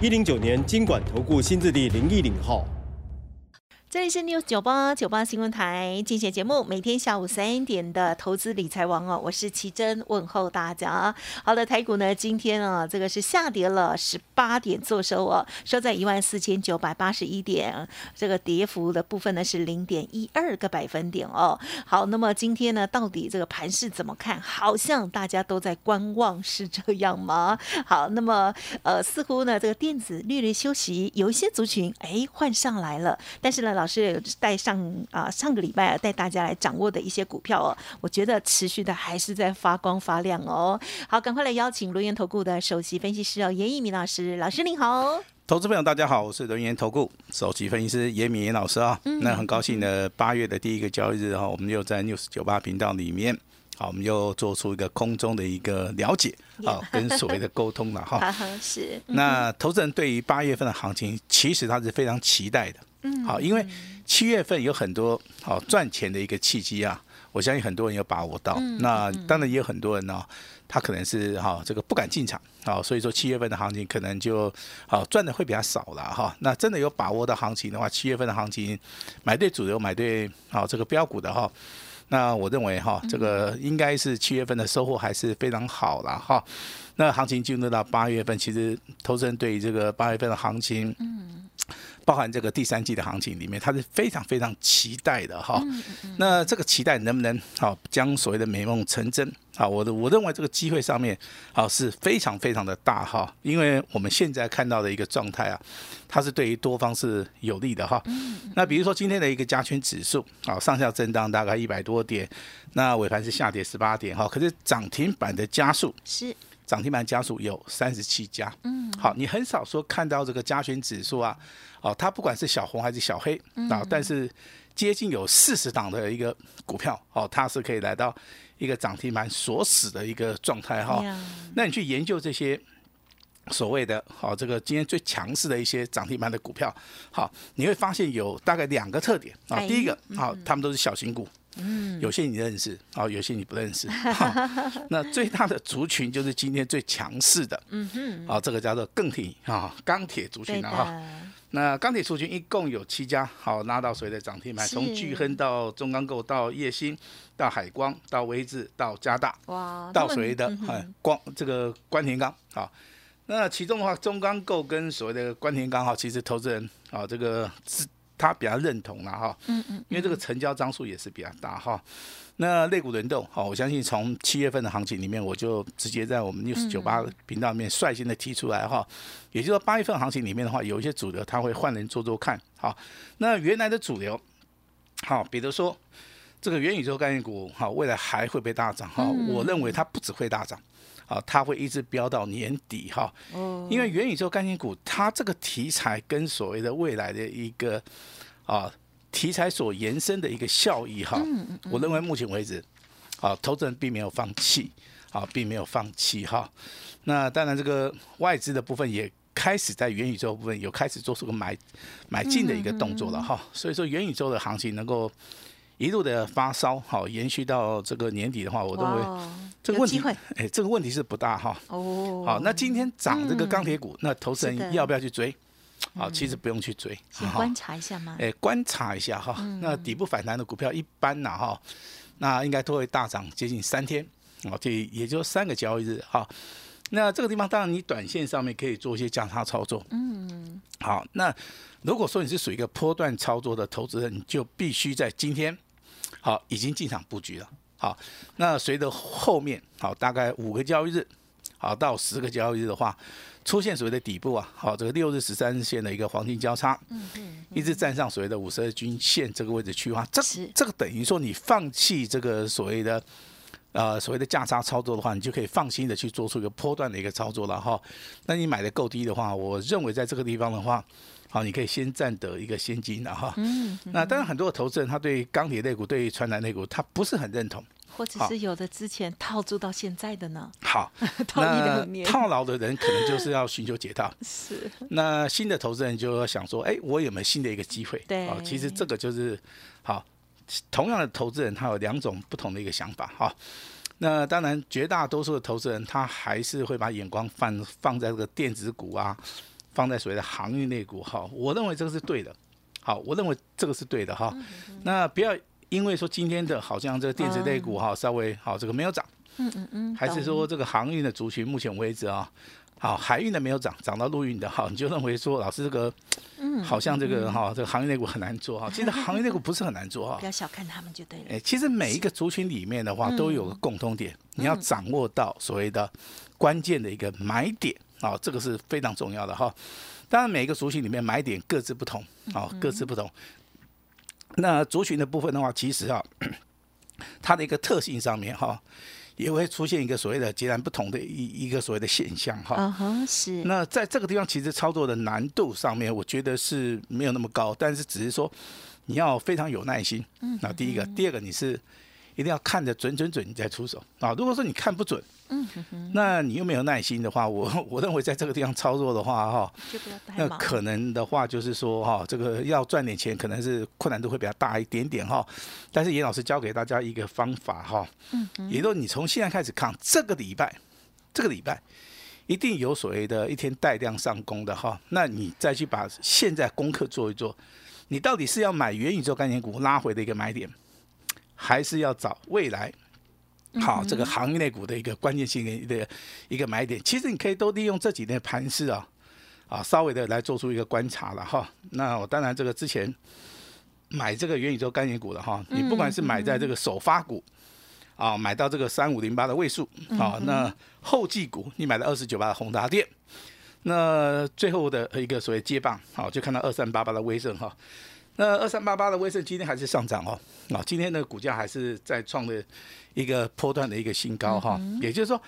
一零九年金管投顾新字第零一零号。这里是 News 九八九八新闻台，进行节目，每天下午三点的投资理财王哦，我是奇珍，问候大家。好的，台股呢，今天啊，这个是下跌了十八点，做收哦，收在一万四千九百八十一点，这个跌幅的部分呢是零点一二个百分点哦。好，那么今天呢，到底这个盘势怎么看？好像大家都在观望，是这样吗？好，那么呃，似乎呢，这个电子略略休息，有一些族群哎换上来了，但是呢，老。老师带上啊，上个礼拜带大家来掌握的一些股票哦，我觉得持续的还是在发光发亮哦。好，赶快来邀请轮源投顾的首席分析师哦，严一鸣老师，老师您好。投资朋友大家好，我是轮源投顾首席分析师严敏严老师啊。那很高兴的八月的第一个交易日哈，我们又在 news 九八频道里面，好，我们又做出一个空中的一个了解啊，跟所谓的沟通了 哈。是。那投资人对于八月份的行情，其实他是非常期待的。好，因为七月份有很多好赚钱的一个契机啊，我相信很多人有把握到。那当然也有很多人呢，他可能是哈这个不敢进场，好，所以说七月份的行情可能就好赚的会比较少了哈。那真的有把握的行情的话，七月份的行情买对主流，买对好这个标股的哈，那我认为哈这个应该是七月份的收获还是非常好了哈。那行情进入到八月份，其实投资人对于这个八月份的行情，嗯。包含这个第三季的行情里面，它是非常非常期待的哈。那这个期待能不能好将所谓的美梦成真啊？我的我认为这个机会上面啊是非常非常的大哈，因为我们现在看到的一个状态啊，它是对于多方是有利的哈。那比如说今天的一个加权指数啊，上下震荡大概一百多点，那尾盘是下跌十八点哈，可是涨停板的加速是。涨停板家数有三十七家，嗯，好，你很少说看到这个加权指数啊，哦，它不管是小红还是小黑啊，但是接近有四十档的一个股票，哦，它是可以来到一个涨停板锁死的一个状态哈。那你去研究这些所谓的，好，这个今天最强势的一些涨停板的股票，好，你会发现有大概两个特点啊，第一个，好，他们都是小型股。嗯，有些你认识，啊，有些你不认识。那最大的族群就是今天最强势的，嗯哼，啊，这个叫做钢铁啊，钢铁族群了哈。那钢铁族群一共有七家，好拉到谁的涨停板？从巨亨到中钢构到叶兴到海光到威智到加大，哇，到谁的？哎，光这个关田钢啊。那其中的话，中钢构跟所谓的关田钢哈，其实投资人啊，这个是。他比较认同了哈，嗯嗯，因为这个成交张数也是比较大哈。那肋骨轮动，好，我相信从七月份的行情里面，我就直接在我们 news 九八频道里面率先的提出来哈。也就是说，八月份行情里面的话，有一些主流他会换人做做看，好。那原来的主流，好，比如说这个元宇宙概念股，哈，未来还会被大涨哈。我认为它不只会大涨。啊，它会一直飙到年底哈，因为元宇宙概念股，它这个题材跟所谓的未来的一个啊题材所延伸的一个效益哈，我认为目前为止，啊，投资人并没有放弃，啊，并没有放弃哈。那当然，这个外资的部分也开始在元宇宙部分有开始做出个买买进的一个动作了哈，所以说元宇宙的行情能够。一路的发烧，好延续到这个年底的话，我认为这个问题，哎，这个问题是不大哈。哦，好，那今天涨这个钢铁股，那投资人要不要去追？好，其实不用去追，先观察一下吗？哎，观察一下哈。那底部反弹的股票一般呐哈，那应该都会大涨接近三天，哦，这也就三个交易日哈。那这个地方当然你短线上面可以做一些价差操作，嗯，好，那如果说你是属于一个波段操作的投资人，你就必须在今天。好，已经进场布局了。好，那随着后面好大概五个交易日，好到十个交易日的话，出现所谓的底部啊，好这个六日十三日线的一个黄金交叉，嗯嗯，一直站上所谓的五十二均线这个位置去的话，这这个等于说你放弃这个所谓的呃所谓的价差操作的话，你就可以放心的去做出一个波段的一个操作了哈。那你买的够低的话，我认为在这个地方的话，好，你可以先占得一个先机的哈。嗯。那当然，很多的投资人他对钢铁类股、对传染类股，他不是很认同。或者是有的之前套住到现在的呢？好，那套牢的人可能就是要寻求解套。是。那新的投资人就要想说，哎，我有没有新的一个机会？对。哦，其实这个就是好。同样的投资人，他有两种不同的一个想法哈。那当然，绝大多数的投资人，他还是会把眼光放放在这个电子股啊，放在所谓的航运类股哈。我认为这个是对的。好，我认为这个是对的哈。那不要。因为说今天的好像这个电子类股哈稍微好这个没有涨，嗯嗯嗯，还是说这个航运的族群目前为止啊，好海运的没有涨，涨到陆运的哈，你就认为说老师这个，嗯，好像这个哈这个行业内股很难做哈，其实行业内股不是很难做哈，不要小看他们就对了。哎，其实每一个族群里面的话都有个共通点，你要掌握到所谓的关键的一个买点啊，这个是非常重要的哈。当然每一个族群里面买点各自不同啊，各自不同。那族群的部分的话，其实啊，它的一个特性上面哈，也会出现一个所谓的截然不同的一一个所谓的现象哈。嗯哼，是。那在这个地方，其实操作的难度上面，我觉得是没有那么高，但是只是说你要非常有耐心。嗯。那第一个，第二个，你是一定要看得准准准，你再出手啊。如果说你看不准。嗯，那你又没有耐心的话，我 我认为在这个地方操作的话，哈，那可能的话就是说，哈，这个要赚点钱，可能是困难度会比较大一点点，哈。但是严老师教给大家一个方法，哈，嗯，也就是你从现在开始看这个礼拜，这个礼拜一定有所谓的一天带量上攻的，哈。那你再去把现在功课做一做，你到底是要买元宇宙概念股拉回的一个买点，还是要找未来？好，这个行业内股的一个关键性的一个一个买点，其实你可以都利用这几天盘势啊，啊，稍微的来做出一个观察了哈。那我当然这个之前买这个元宇宙概念股的哈，你不管是买在这个首发股啊，买到这个三五零八的位数啊，那后继股你买了二十九八的宏达电，那最后的一个所谓接棒，好，就看到二三八八的威盛哈。那二三八八的威盛今天还是上涨哦，啊，今天的股价还是在创的一个波段的一个新高哈，也就是说，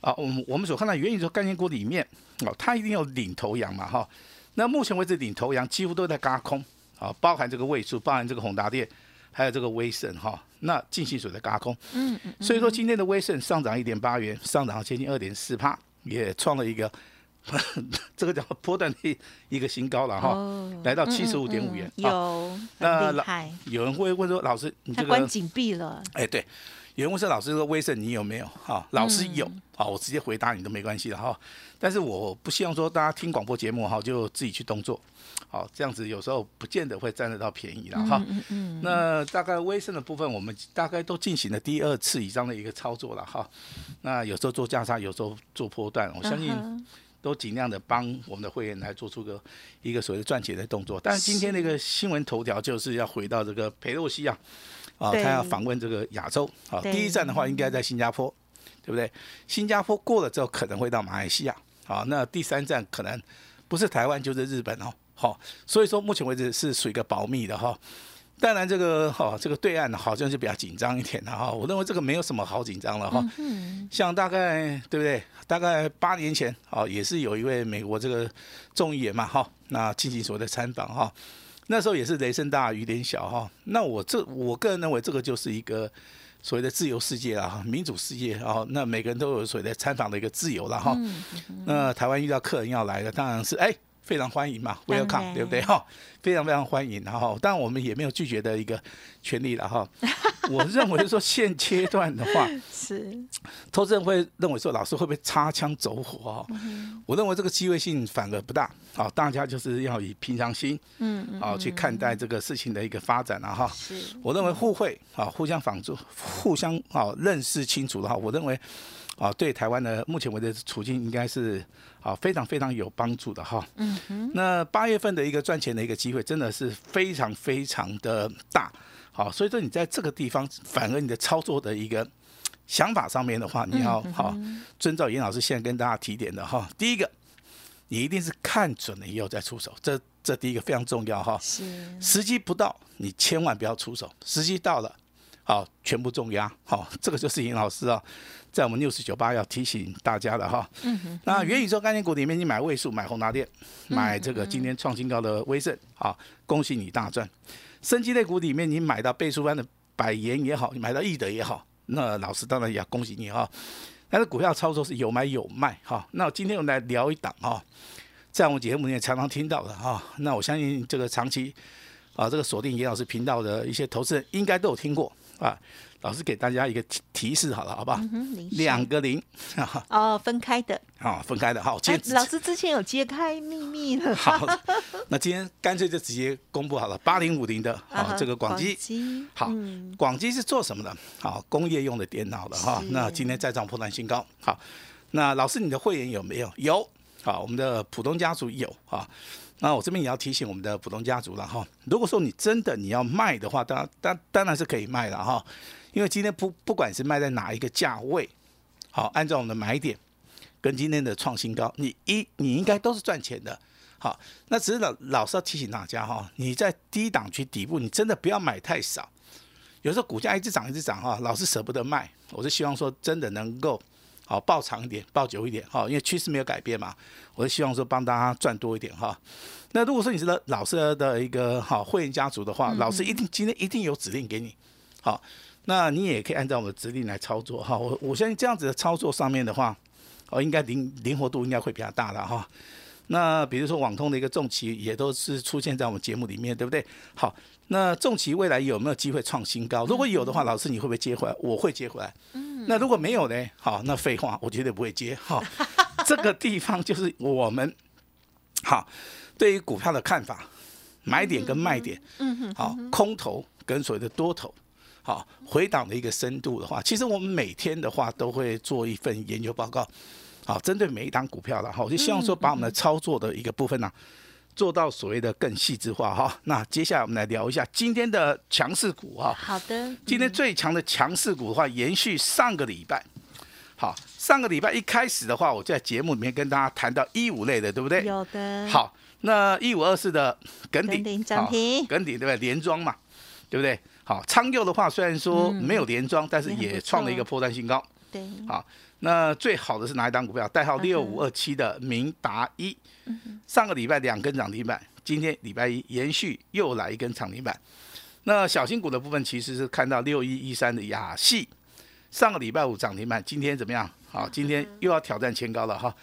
啊，我们我们所看到元宇宙概念股里面，哦，它一定有领头羊嘛哈，那目前为止领头羊几乎都在嘎空，啊，包含这个位数，包含这个宏达电，还有这个威盛哈，那进行水的嘎空，嗯嗯，所以说今天的威盛上涨一点八元，上涨接近二点四帕，也创了一个。这个叫波段的一个新高了哈，来到七十五点五元。有，那老有人会问说，老师，你这个关紧闭了？哎，对，有人问说，老师，说威盛你有没有？哈，老师有，好，我直接回答你都没关系的哈。但是我不希望说大家听广播节目哈，就自己去动作，好，这样子有时候不见得会占得到便宜了哈。嗯嗯。那大概威盛的部分，我们大概都进行了第二次以上的一个操作了哈。那有时候做价差，有时候做波段，我相信。都尽量的帮我们的会员来做出个一个所谓的赚钱的动作，但是今天那个新闻头条就是要回到这个佩洛西啊，啊，他要访问这个亚洲，啊，第一站的话应该在新加坡，对不对？新加坡过了之后可能会到马来西亚，啊，那第三站可能不是台湾就是日本哦，好，所以说目前为止是属于一个保密的哈。当然，这个哈，这个对岸好像是比较紧张一点的哈。我认为这个没有什么好紧张了哈。像大概对不对？大概八年前啊，也是有一位美国这个众议员嘛哈，那进行所谓的参访哈。那时候也是雷声大雨点小哈。那我这我个人认为这个就是一个所谓的自由世界啊，民主世界啊。那每个人都有所谓的参访的一个自由了哈。那台湾遇到客人要来的，当然是哎。非常欢迎嘛，Welcome，对不对哈？非常非常欢迎，然后，但我们也没有拒绝的一个权利了哈。我认为说现阶段的话，是投资人会认为说老师会不会擦枪走火啊？我认为这个机会性反而不大，好，大家就是要以平常心，嗯，好去看待这个事情的一个发展了哈。是，我认为互惠啊，互相帮助，互相啊认识清楚的话，我认为。啊，对台湾的目前为止处境应该是啊非常非常有帮助的哈。嗯哼。那八月份的一个赚钱的一个机会真的是非常非常的大。好，所以说你在这个地方，反而你的操作的一个想法上面的话，你要好遵照严老师现在跟大家提点的哈。第一个，你一定是看准了以后再出手，这这第一个非常重要哈。是。时机不到，你千万不要出手。时机到了。好，全部重压，好，这个就是尹老师啊，在我们六四九八要提醒大家的哈。那元宇宙概念股里面，你买位数，买宏达电，买这个今天创新高的威盛，好，恭喜你大赚。升级类股里面，你买到倍数般的百元也好，你买到易德也好，那老师当然也要恭喜你哈。但是股票操作是有买有卖哈。那今天我们来聊一档哈，在我们节目里面常常听到的哈。那我相信这个长期啊，这个锁定严老师频道的一些投资人应该都有听过。啊，老师给大家一个提提示好了，好不好？两个零 哦，分开的啊，分开的。好，老师之前有揭开秘密了。好，那今天干脆就直接公布好了，八零五零的啊，这个广基。好，广基是做什么的？好，工业用的电脑的哈。那今天再创破断新高。好，那老师你的会员有没有？有。好，我们的普通家族有啊。那我这边也要提醒我们的普通家族了哈，如果说你真的你要卖的话，当当当然是可以卖了哈，因为今天不不管是卖在哪一个价位，好，按照我们的买点跟今天的创新高，你一你应该都是赚钱的，好，那只是老老是要提醒大家哈，你在低档区底部，你真的不要买太少，有时候股价一直涨一直涨哈，老是舍不得卖，我是希望说真的能够。好，抱长一点，抱久一点，哈，因为趋势没有改变嘛，我就希望说帮大家赚多一点，哈。那如果说你是老师的一个好会员家族的话，老师一定今天一定有指令给你，好，那你也可以按照我的指令来操作，哈。我我相信这样子的操作上面的话，哦，应该灵灵活度应该会比较大的哈。那比如说网通的一个重旗也都是出现在我们节目里面，对不对？好，那重旗未来有没有机会创新高？如果有的话，老师你会不会接回来？我会接回来。那如果没有呢？好，那废话，我绝对不会接。好，这个地方就是我们好对于股票的看法，买点跟卖点，嗯哼，好，空头跟所谓的多头，好，回档的一个深度的话，其实我们每天的话都会做一份研究报告，好，针对每一档股票的哈，我就希望说把我们的操作的一个部分呢。做到所谓的更细致化哈，那接下来我们来聊一下今天的强势股哈。好的。今天最强的强势股的话，延续上个礼拜。好，上个礼拜一开始的话，我在节目里面跟大家谈到一五类的，对不对？有的。好，那一五二四的耿鼎涨停，耿鼎对不对？连庄嘛，对不对？好，昌佑的话虽然说没有连庄，但是也创了一个破绽新高。对。好。那最好的是哪一档股票？代号六五二七的明达一，上个礼拜两根涨停板，今天礼拜一延续又来一根涨停板。那小新股的部分其实是看到六一一三的雅系，上个礼拜五涨停板，今天怎么样？好，今天又要挑战前高了哈。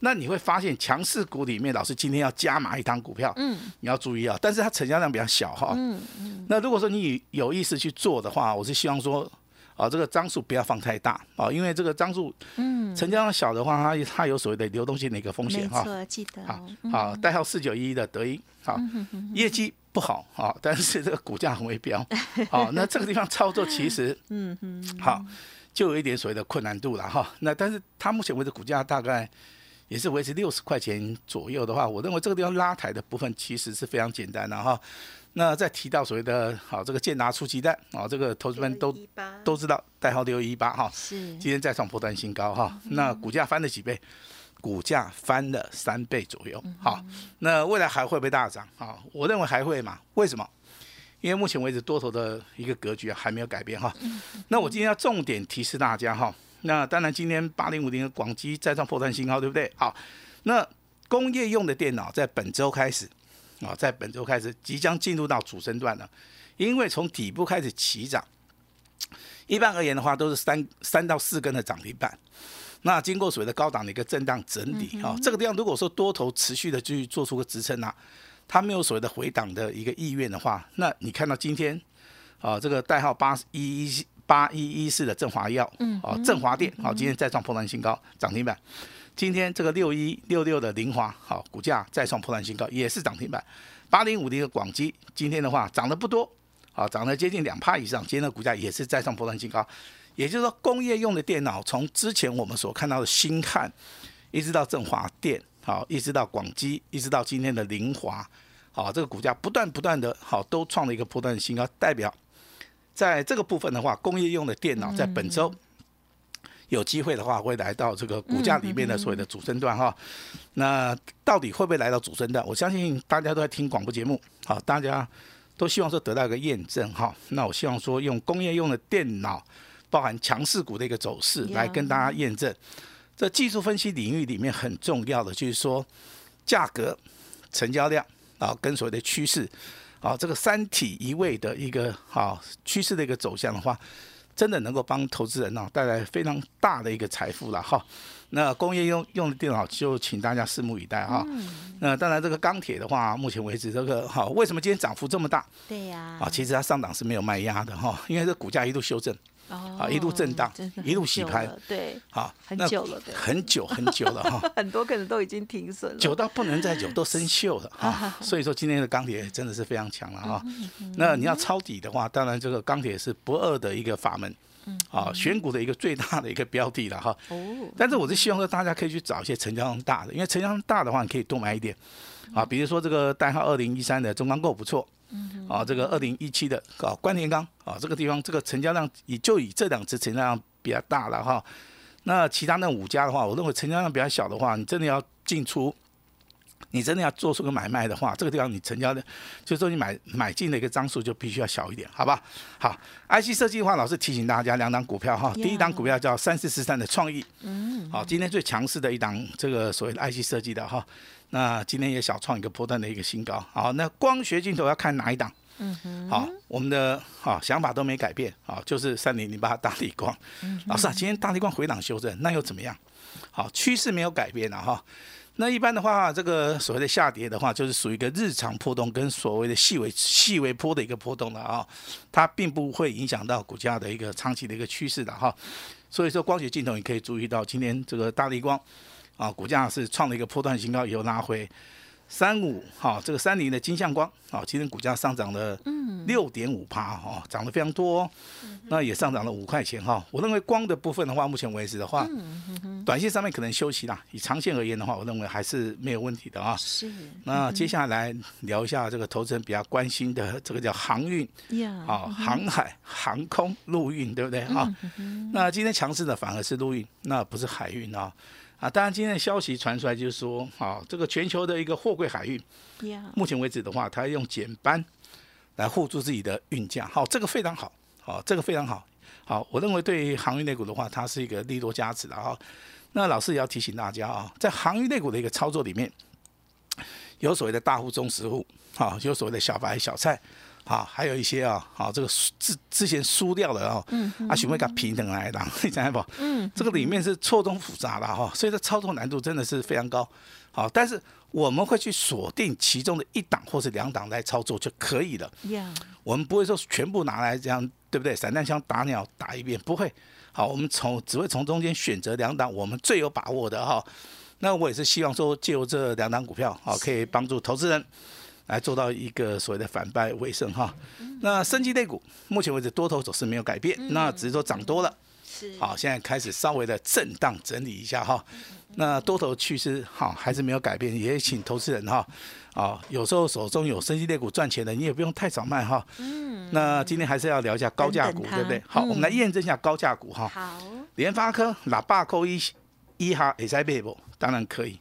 那你会发现强势股里面，老师今天要加码一档股票，嗯，你要注意啊，但是它成交量比较小哈，嗯嗯。那如果说你有意识去做的话，我是希望说。啊，这个张数不要放太大啊，因为这个张数，嗯，成交量小的话，它它有所谓的流动性的一个风险哈。没错，记得。好，好，代号四九一的德英，好，业绩不好啊，但是这个股价很微标，好，那这个地方操作其实，嗯嗯，好，就有一点所谓的困难度了哈。那但是它目前为止股价大概也是维持六十块钱左右的话，我认为这个地方拉抬的部分其实是非常简单的哈。那再提到所谓的好这个建达出鸡蛋啊，这个投资们都都知道代号六一八哈，是今天再创破断新高哈，那股价翻了几倍？股价翻了三倍左右，好，那未来还会不会大涨啊？我认为还会嘛，为什么？因为目前为止多头的一个格局还没有改变哈。那我今天要重点提示大家哈，那当然今天八零五零的广基再创破断新高，对不对？好，那工业用的电脑在本周开始。啊，在本周开始即将进入到主升段了，因为从底部开始起涨，一般而言的话都是三三到四根的涨停板，那经过所谓的高档的一个震荡整理啊，这个地方如果说多头持续的去做出个支撑啊，它没有所谓的回档的一个意愿的话，那你看到今天啊这个代号八一一八一一四的振华药，嗯，啊振华电，好今天再创破断新高涨停板。今天这个六一六六的凌华，好，股价再创破断新高，也是涨停板。八零五零的广基，今天的话涨得不多，好，涨了接近两帕以上。今天的股价也是再创破断新高。也就是说，工业用的电脑，从之前我们所看到的新汉，一直到振华电，好，一直到广基，一直到今天的凌华，好，这个股价不断不断的，好，都创了一个破断新高，代表在这个部分的话，工业用的电脑在本周。有机会的话，会来到这个股价里面的所谓的主升段哈。那到底会不会来到主升段？我相信大家都在听广播节目，好，大家都希望说得到一个验证哈。那我希望说用工业用的电脑，包含强势股的一个走势来跟大家验证。这技术分析领域里面很重要的就是说价格、成交量啊，跟所谓的趋势啊，这个三体一位的一个好趋势的一个走向的话。真的能够帮投资人呢带来非常大的一个财富了哈。那工业用用的电脑就请大家拭目以待哈。那当然这个钢铁的话，目前为止这个哈，为什么今天涨幅这么大？对呀。啊，其实它上涨是没有卖压的哈，因为这股价一度修正。啊，一路震荡，一路洗盘，对，好，很久了，很久很久了哈，很多可能都已经停损了，久到不能再久，都生锈了啊。所以说今天的钢铁真的是非常强了哈。那你要抄底的话，当然这个钢铁是不二的一个法门，啊，选股的一个最大的一个标的了哈。哦，但是我是希望说大家可以去找一些成交量大的，因为成交量大的话，你可以多买一点，啊，比如说这个代号二零一三的中钢构不错。嗯，啊，这个二零一七的啊，关田钢啊，这个地方这个成交量也就以这两只成交量比较大了哈。那其他那五家的话，我认为成交量比较小的话，你真的要进出，你真的要做出个买卖的话，这个地方你成交的，就是说你买买进的一个张数就必须要小一点，好吧？好，IC 设计的话，老师提醒大家两档股票哈，第一档股票叫三四四三的创意，嗯，好，今天最强势的一档这个所谓的 IC 设计的哈。那今天也小创一个波段的一个新高，好，那光学镜头要看哪一档？嗯哼，好，我们的好想法都没改变，好，就是三零零八大力光。嗯老师啊，今天大力光回档修正，那又怎么样？好，趋势没有改变了哈。那一般的话，这个所谓的下跌的话，就是属于一个日常波动跟所谓的细微细微波的一个波动了啊，它并不会影响到股价的一个长期的一个趋势的哈。所以说，光学镜头你可以注意到今天这个大力光。啊，股价是创了一个波段新高，以后拉回三五，哈，这个三菱的金相光，啊，今天股价上涨了六点五趴，哈，涨得非常多，那也上涨了五块钱，哈。我认为光的部分的话，目前为止的话，短线上面可能休息啦，以长线而言的话，我认为还是没有问题的啊。是。那接下来聊一下这个投资人比较关心的这个叫航运，啊，航海、航空、陆运，对不对？啊，那今天强势的反而是陆运，那不是海运啊。啊，当然，今天的消息传出来就是说，啊，这个全球的一个货柜海运，目前为止的话，它用减班来护住自己的运价，好，这个非常好，好，这个非常好，好，我认为对于航运类股的话，它是一个利多加持的哈。那老师也要提醒大家啊，在航运类股的一个操作里面，有所谓的大户、中实户，好，有所谓的小白、小菜。好，还有一些啊，好，这个之之前输掉的啊，啊，询问个平等来的，你知道不？嗯，这个里面是错综复杂的哈，所以这操作难度真的是非常高。好，但是我们会去锁定其中的一档或是两档来操作就可以了。呀，我们不会说全部拿来这样，对不对？散弹枪打鸟打一遍不会。好，我们从只会从中间选择两档我们最有把握的哈。那我也是希望说借由这两档股票，好，可以帮助投资人。来做到一个所谓的反败为胜哈，那升级类股目前为止多头走势没有改变，那只是说涨多了，是。好，现在开始稍微的震荡整理一下哈，那多头趋势好还是没有改变，也请投资人哈，啊，有时候手中有升级类股赚钱的，你也不用太早卖哈，嗯，那今天还是要聊一下高价股，对不对？好，我们来验证一下高价股哈，好，联发科喇叭扣一一哈 S I B 不？当然可以，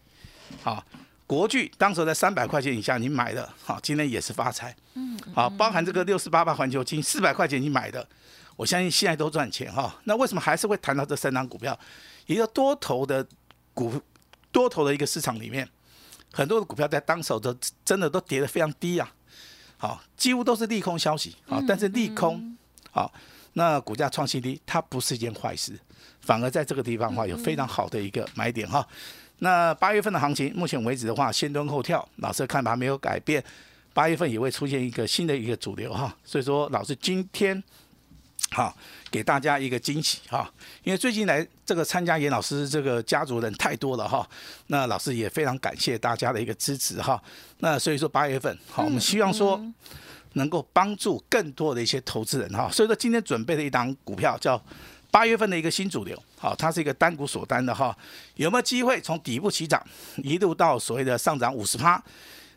好。国巨当时在三百块钱以下你买的，好，今天也是发财，嗯，好，包含这个六四八八环球金四百块钱你买的，我相信现在都赚钱哈。那为什么还是会谈到这三档股票？一个多头的股，多头的一个市场里面，很多的股票在当手的真的都跌得非常低啊，好，几乎都是利空消息啊。但是利空，好，那股价创新低，它不是一件坏事，反而在这个地方的话有非常好的一个买点哈。那八月份的行情，目前为止的话，先蹲后跳，老师的看法没有改变。八月份也会出现一个新的一个主流哈，所以说老师今天好给大家一个惊喜哈，因为最近来这个参加严老师这个家族人太多了哈，那老师也非常感谢大家的一个支持哈。那所以说八月份好，我们希望说能够帮助更多的一些投资人哈，所以说今天准备的一档股票叫。八月份的一个新主流，好，它是一个单股锁单的哈，有没有机会从底部起涨，一路到所谓的上涨五十趴，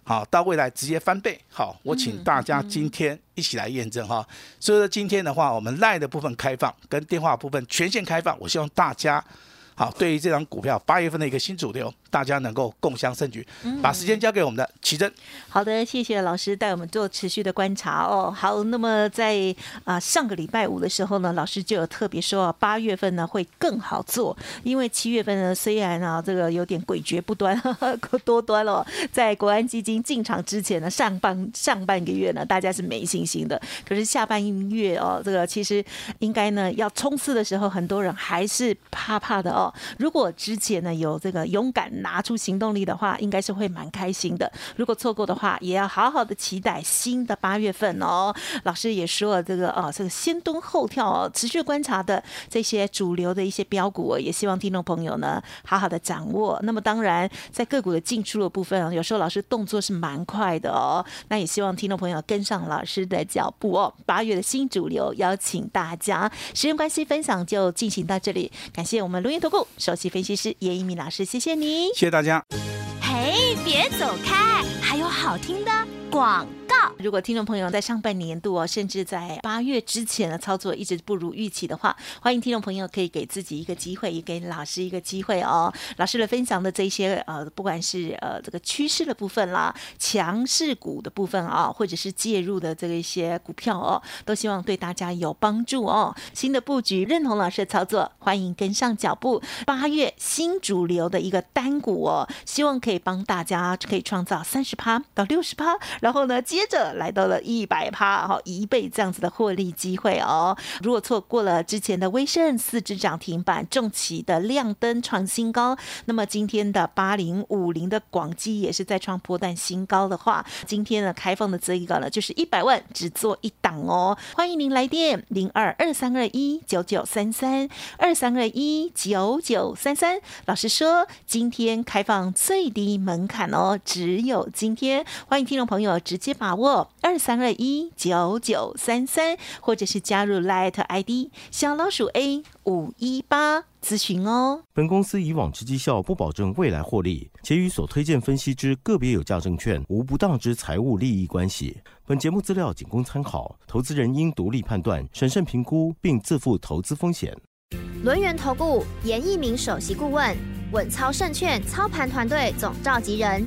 好，到未来直接翻倍，好，我请大家今天一起来验证哈。所以说今天的话，我们赖的部分开放，跟电话部分全线开放，我希望大家。好，对于这张股票八月份的一个新主流，大家能够共襄盛举。把时间交给我们的奇珍。好的，谢谢老师带我们做持续的观察哦。好，那么在啊上个礼拜五的时候呢，老师就有特别说啊，八月份呢会更好做，因为七月份呢虽然啊这个有点诡谲不端 多端了，在国安基金进场之前呢，上半上半个月呢大家是没信心的，可是下半月哦，这个其实应该呢要冲刺的时候，很多人还是怕怕的哦。如果之前呢有这个勇敢拿出行动力的话，应该是会蛮开心的。如果错过的话，也要好好的期待新的八月份哦。老师也说了，这个哦，这个先蹲后跳哦，持续观察的这些主流的一些标股，也希望听众朋友呢好好的掌握。那么当然，在个股的进出的部分，有时候老师动作是蛮快的哦。那也希望听众朋友跟上老师的脚步哦。八月的新主流，邀请大家。时间关系，分享就进行到这里。感谢我们录音投顾首席分析师叶一鸣老师，谢谢你，谢谢大家。嘿，别走开，还有好听的广。如果听众朋友在上半年度哦，甚至在八月之前的操作一直不如预期的话，欢迎听众朋友可以给自己一个机会，也给老师一个机会哦。老师的分享的这些呃，不管是呃这个趋势的部分啦，强势股的部分啊，或者是介入的这一些股票哦，都希望对大家有帮助哦。新的布局认同老师的操作，欢迎跟上脚步。八月新主流的一个单股哦，希望可以帮大家可以创造三十趴到六十趴，然后呢接接着。来到了一百趴哈一倍这样子的获利机会哦，如果错过了之前的威盛四只涨停板，重企的亮灯创新高，那么今天的八零五零的广基也是在创波段新高的话，今天呢开放的这一个呢就是一百万只做一档哦，欢迎您来电零二二三二一九九三三二三二一九九三三，老师说今天开放最低门槛哦，只有今天，欢迎听众朋友直接把把握。二三二一九九三三，或者是加入 Light ID 小老鼠 A 五一八咨询哦。本公司以往之绩效不保证未来获利，且与所推荐分析之个别有价证券无不当之财务利益关系。本节目资料仅供参考，投资人应独立判断、审慎评估，并自负投资风险。轮源投顾严一鸣首席顾问，稳操胜券操盘团队总召集人。